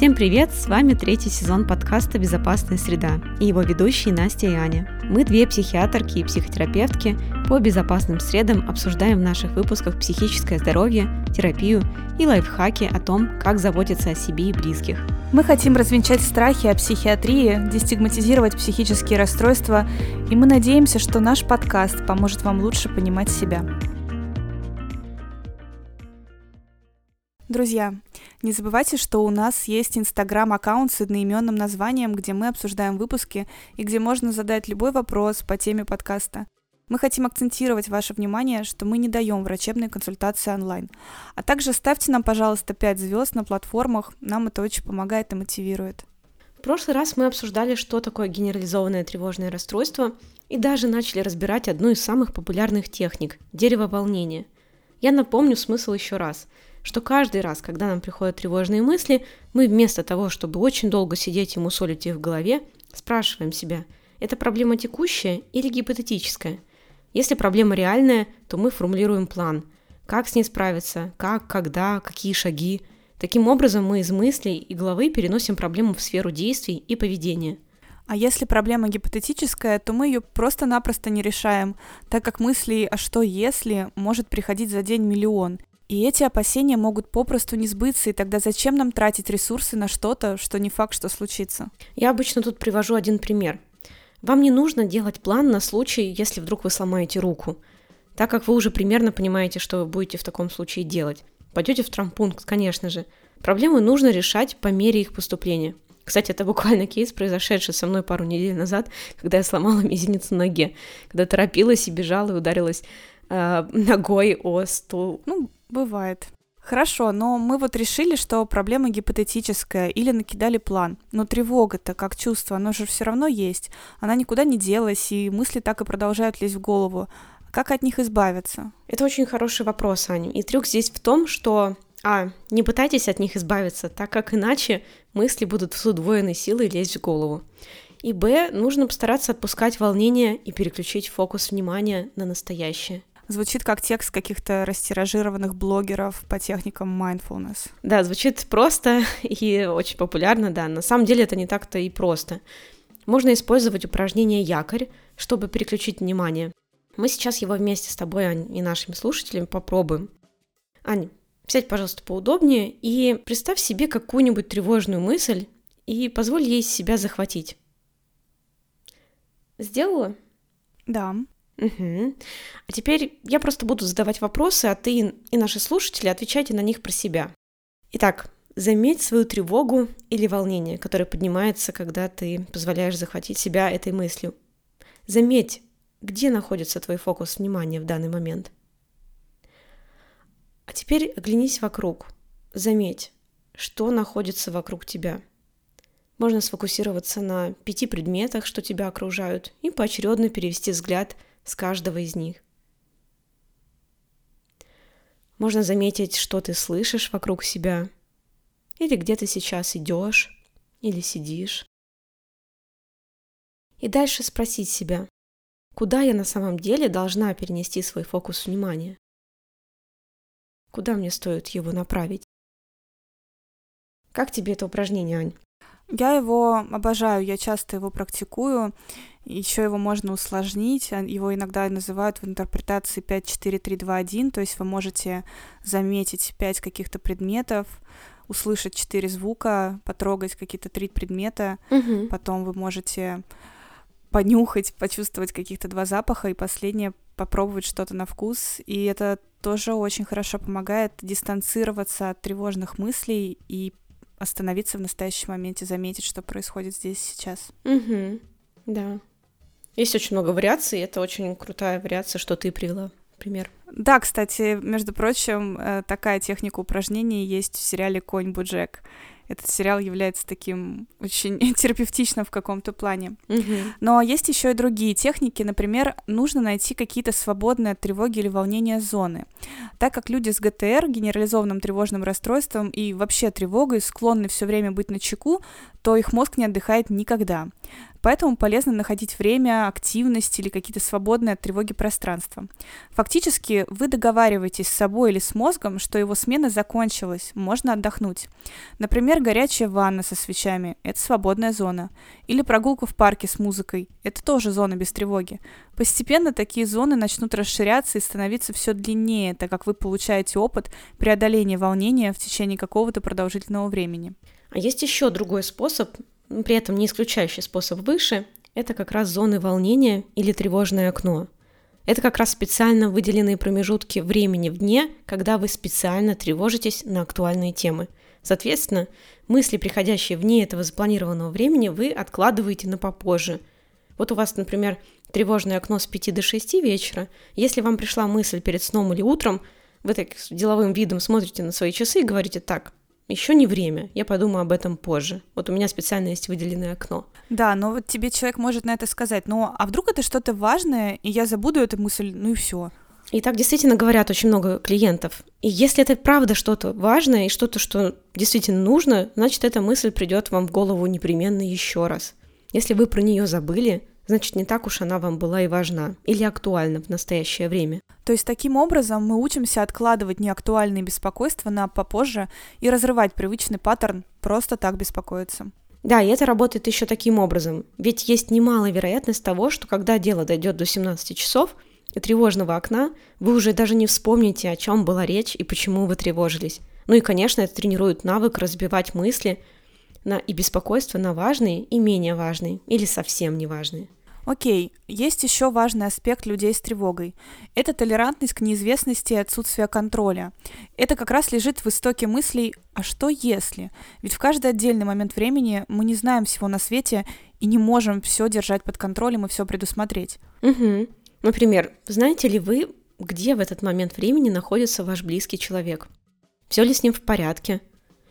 Всем привет! С вами третий сезон подкаста «Безопасная среда» и его ведущие Настя и Аня. Мы две психиатрки и психотерапевтки по безопасным средам обсуждаем в наших выпусках психическое здоровье, терапию и лайфхаки о том, как заботиться о себе и близких. Мы хотим развенчать страхи о психиатрии, дестигматизировать психические расстройства, и мы надеемся, что наш подкаст поможет вам лучше понимать себя. Друзья, не забывайте, что у нас есть инстаграм-аккаунт с одноименным названием, где мы обсуждаем выпуски и где можно задать любой вопрос по теме подкаста. Мы хотим акцентировать ваше внимание, что мы не даем врачебные консультации онлайн. А также ставьте нам, пожалуйста, 5 звезд на платформах, нам это очень помогает и мотивирует. В прошлый раз мы обсуждали, что такое генерализованное тревожное расстройство, и даже начали разбирать одну из самых популярных техник – дерево волнения. Я напомню смысл еще раз – что каждый раз, когда нам приходят тревожные мысли, мы вместо того, чтобы очень долго сидеть и мусолить их в голове, спрашиваем себя, это проблема текущая или гипотетическая – если проблема реальная, то мы формулируем план. Как с ней справиться, как, когда, какие шаги. Таким образом, мы из мыслей и головы переносим проблему в сферу действий и поведения. А если проблема гипотетическая, то мы ее просто-напросто не решаем, так как мыслей «а что если» может приходить за день миллион. И эти опасения могут попросту не сбыться, и тогда зачем нам тратить ресурсы на что-то, что не факт, что случится? Я обычно тут привожу один пример – вам не нужно делать план на случай, если вдруг вы сломаете руку, так как вы уже примерно понимаете, что вы будете в таком случае делать. Пойдете в травмпункт, конечно же. Проблемы нужно решать по мере их поступления. Кстати, это буквально кейс, произошедший со мной пару недель назад, когда я сломала мизинец на ноге, когда торопилась и бежала и ударилась э, ногой о стул. Ну, бывает. Хорошо, но мы вот решили, что проблема гипотетическая или накидали план. Но тревога-то, как чувство, оно же все равно есть. Она никуда не делась, и мысли так и продолжают лезть в голову. Как от них избавиться? Это очень хороший вопрос, Аня. И трюк здесь в том, что а. Не пытайтесь от них избавиться, так как иначе мысли будут с удвоенной силой лезть в голову. И Б. Нужно постараться отпускать волнение и переключить фокус внимания на настоящее. Звучит как текст каких-то растиражированных блогеров по техникам mindfulness. Да, звучит просто и очень популярно, да. На самом деле это не так-то и просто. Можно использовать упражнение «Якорь», чтобы переключить внимание. Мы сейчас его вместе с тобой, Ань, и нашими слушателями попробуем. Ань, сядь, пожалуйста, поудобнее и представь себе какую-нибудь тревожную мысль и позволь ей себя захватить. Сделала? Да. Угу. А теперь я просто буду задавать вопросы, а ты и наши слушатели отвечайте на них про себя. Итак, заметь свою тревогу или волнение, которое поднимается, когда ты позволяешь захватить себя этой мыслью. Заметь, где находится твой фокус внимания в данный момент. А теперь оглянись вокруг. Заметь, что находится вокруг тебя. Можно сфокусироваться на пяти предметах, что тебя окружают, и поочередно перевести взгляд – с каждого из них. Можно заметить, что ты слышишь вокруг себя, или где ты сейчас идешь, или сидишь. И дальше спросить себя, куда я на самом деле должна перенести свой фокус внимания? Куда мне стоит его направить? Как тебе это упражнение, Ань? Я его обожаю, я часто его практикую. Еще его можно усложнить. А, его иногда называют в интерпретации 5, 4, 3, 2, 1. То есть вы можете заметить 5 каких-то предметов, услышать 4 звука, потрогать какие-то 3 предмета. Угу. Потом вы можете понюхать, почувствовать каких-то два запаха, и последнее попробовать что-то на вкус. И это тоже очень хорошо помогает дистанцироваться от тревожных мыслей и остановиться в настоящем моменте, заметить, что происходит здесь сейчас. Угу. Да. Есть очень много вариаций, это очень крутая вариация, что ты привела пример. Да, кстати, между прочим, э, такая техника упражнений есть в сериале «Конь Буджек» этот сериал является таким очень терапевтичным в каком-то плане. Mm-hmm. Но есть еще и другие техники. Например, нужно найти какие-то свободные от тревоги или волнения зоны. Так как люди с ГТР, генерализованным тревожным расстройством и вообще тревогой склонны все время быть на чеку, то их мозг не отдыхает никогда. Поэтому полезно находить время, активность или какие-то свободные от тревоги пространства. Фактически вы договариваетесь с собой или с мозгом, что его смена закончилась, можно отдохнуть. Например, горячая ванна со свечами – это свободная зона. Или прогулка в парке с музыкой – это тоже зона без тревоги. Постепенно такие зоны начнут расширяться и становиться все длиннее, так как вы получаете опыт преодоления волнения в течение какого-то продолжительного времени. А есть еще другой способ, при этом не исключающий способ выше, это как раз зоны волнения или тревожное окно. Это как раз специально выделенные промежутки времени в дне, когда вы специально тревожитесь на актуальные темы. Соответственно, мысли, приходящие вне этого запланированного времени, вы откладываете на попозже. Вот у вас, например, тревожное окно с 5 до 6 вечера. Если вам пришла мысль перед сном или утром, вы так с деловым видом смотрите на свои часы и говорите так, еще не время, я подумаю об этом позже. Вот у меня специально есть выделенное окно. Да, но вот тебе человек может на это сказать, ну а вдруг это что-то важное, и я забуду эту мысль, ну и все. И так действительно говорят очень много клиентов. И если это правда что-то важное и что-то, что действительно нужно, значит, эта мысль придет вам в голову непременно еще раз. Если вы про нее забыли, значит, не так уж она вам была и важна или актуальна в настоящее время. То есть таким образом мы учимся откладывать неактуальные беспокойства на попозже и разрывать привычный паттерн просто так беспокоиться. Да, и это работает еще таким образом. Ведь есть немалая вероятность того, что когда дело дойдет до 17 часов и тревожного окна, вы уже даже не вспомните, о чем была речь и почему вы тревожились. Ну и, конечно, это тренирует навык разбивать мысли на и беспокойство на важные и менее важные, или совсем неважные. Окей, есть еще важный аспект людей с тревогой. Это толерантность к неизвестности и отсутствие контроля. Это как раз лежит в истоке мыслей «а что если?». Ведь в каждый отдельный момент времени мы не знаем всего на свете и не можем все держать под контролем и все предусмотреть. Угу. Например, знаете ли вы, где в этот момент времени находится ваш близкий человек? Все ли с ним в порядке?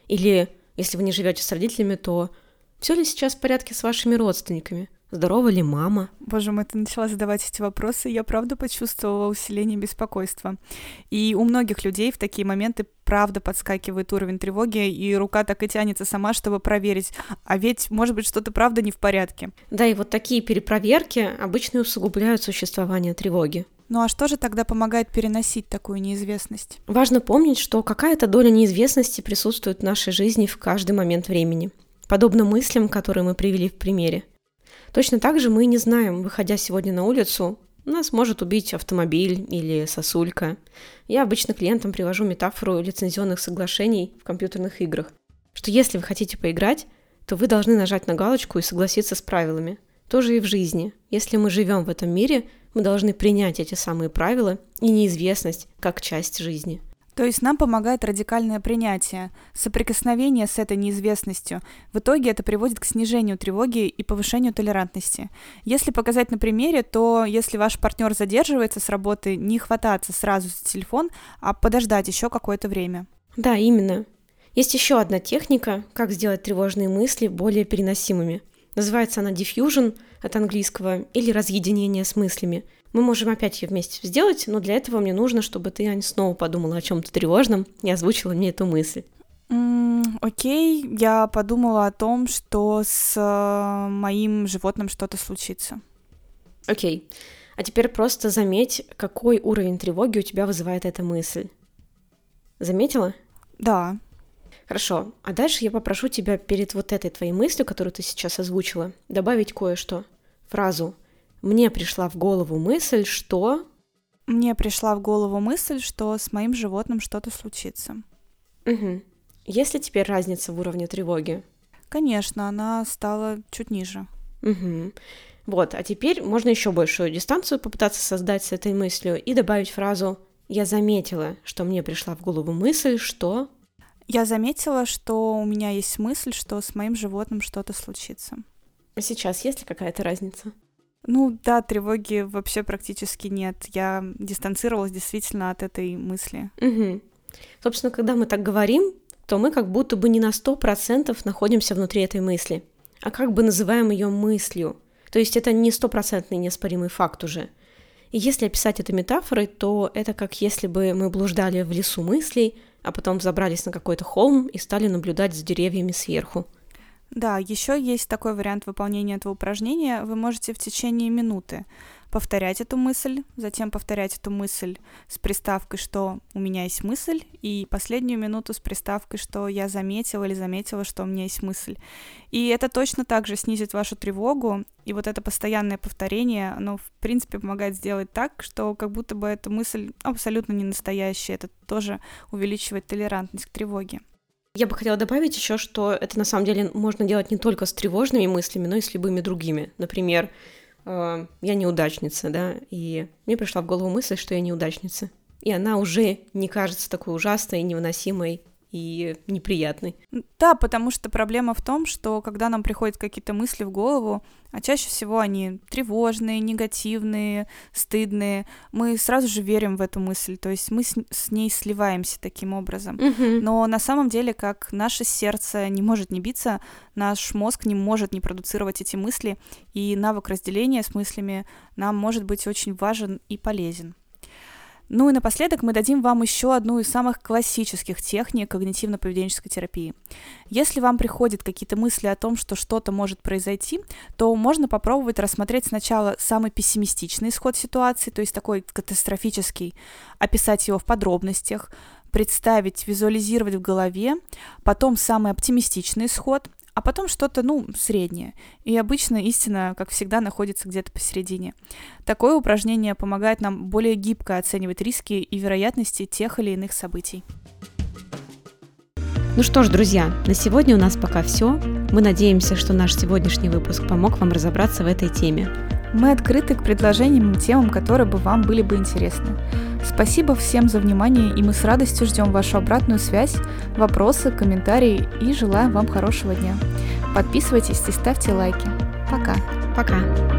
Или, если вы не живете с родителями, то все ли сейчас в порядке с вашими родственниками? Здорова ли мама? Боже мой, ты начала задавать эти вопросы, я правда почувствовала усиление беспокойства. И у многих людей в такие моменты правда подскакивает уровень тревоги, и рука так и тянется сама, чтобы проверить, а ведь, может быть, что-то правда не в порядке. Да, и вот такие перепроверки обычно усугубляют существование тревоги. Ну а что же тогда помогает переносить такую неизвестность? Важно помнить, что какая-то доля неизвестности присутствует в нашей жизни в каждый момент времени. Подобно мыслям, которые мы привели в примере. Точно так же мы не знаем, выходя сегодня на улицу, нас может убить автомобиль или сосулька. Я обычно клиентам привожу метафору лицензионных соглашений в компьютерных играх, что если вы хотите поиграть, то вы должны нажать на галочку и согласиться с правилами. Тоже и в жизни. Если мы живем в этом мире, мы должны принять эти самые правила и неизвестность как часть жизни. То есть нам помогает радикальное принятие, соприкосновение с этой неизвестностью. В итоге это приводит к снижению тревоги и повышению толерантности. Если показать на примере, то если ваш партнер задерживается с работы, не хвататься сразу за телефон, а подождать еще какое-то время. Да, именно. Есть еще одна техника, как сделать тревожные мысли более переносимыми. Называется она diffusion от английского или разъединение с мыслями – мы можем опять ее вместе сделать, но для этого мне нужно, чтобы ты, Ань, снова подумала о чем-то тревожном и озвучила мне эту мысль. Окей, okay. я подумала о том, что с э, моим животным что-то случится. Окей. Okay. А теперь просто заметь, какой уровень тревоги у тебя вызывает эта мысль. Заметила? Да. Хорошо. А дальше я попрошу тебя перед вот этой твоей мыслью, которую ты сейчас озвучила, добавить кое-что. Фразу мне пришла в голову мысль, что... Мне пришла в голову мысль, что с моим животным что-то случится. Угу. Есть ли теперь разница в уровне тревоги? Конечно, она стала чуть ниже. Угу. Вот, а теперь можно еще большую дистанцию попытаться создать с этой мыслью и добавить фразу «Я заметила, что мне пришла в голову мысль, что...» Я заметила, что у меня есть мысль, что с моим животным что-то случится. А сейчас есть ли какая-то разница? Ну да, тревоги вообще практически нет. Я дистанцировалась действительно от этой мысли. Угу. Собственно, когда мы так говорим, то мы как будто бы не на сто процентов находимся внутри этой мысли, а как бы называем ее мыслью. То есть это не стопроцентный неоспоримый факт уже. И если описать это метафорой, то это как если бы мы блуждали в лесу мыслей, а потом взобрались на какой-то холм и стали наблюдать за деревьями сверху. Да, еще есть такой вариант выполнения этого упражнения. Вы можете в течение минуты повторять эту мысль, затем повторять эту мысль с приставкой, что у меня есть мысль, и последнюю минуту с приставкой, что я заметила или заметила, что у меня есть мысль. И это точно так же снизит вашу тревогу, и вот это постоянное повторение, оно, в принципе, помогает сделать так, что как будто бы эта мысль абсолютно не настоящая, это тоже увеличивает толерантность к тревоге. Я бы хотела добавить еще, что это на самом деле можно делать не только с тревожными мыслями, но и с любыми другими. Например, э, я неудачница, да, и мне пришла в голову мысль, что я неудачница. И она уже не кажется такой ужасной, невыносимой и неприятный. Да, потому что проблема в том, что когда нам приходят какие-то мысли в голову, а чаще всего они тревожные, негативные, стыдные, мы сразу же верим в эту мысль, то есть мы с, с ней сливаемся таким образом. Мгм. Но на самом деле, как наше сердце не может не биться, наш мозг не может не продуцировать эти мысли, и навык разделения с мыслями нам может быть очень важен и полезен. Ну и напоследок мы дадим вам еще одну из самых классических техник когнитивно-поведенческой терапии. Если вам приходят какие-то мысли о том, что что-то может произойти, то можно попробовать рассмотреть сначала самый пессимистичный исход ситуации, то есть такой катастрофический, описать его в подробностях, представить, визуализировать в голове, потом самый оптимистичный исход, а потом что-то, ну, среднее. И обычно истина, как всегда, находится где-то посередине. Такое упражнение помогает нам более гибко оценивать риски и вероятности тех или иных событий. Ну что ж, друзья, на сегодня у нас пока все. Мы надеемся, что наш сегодняшний выпуск помог вам разобраться в этой теме. Мы открыты к предложениям и темам, которые бы вам были бы интересны. Спасибо всем за внимание, и мы с радостью ждем вашу обратную связь, вопросы, комментарии и желаем вам хорошего дня. Подписывайтесь и ставьте лайки. Пока. Пока.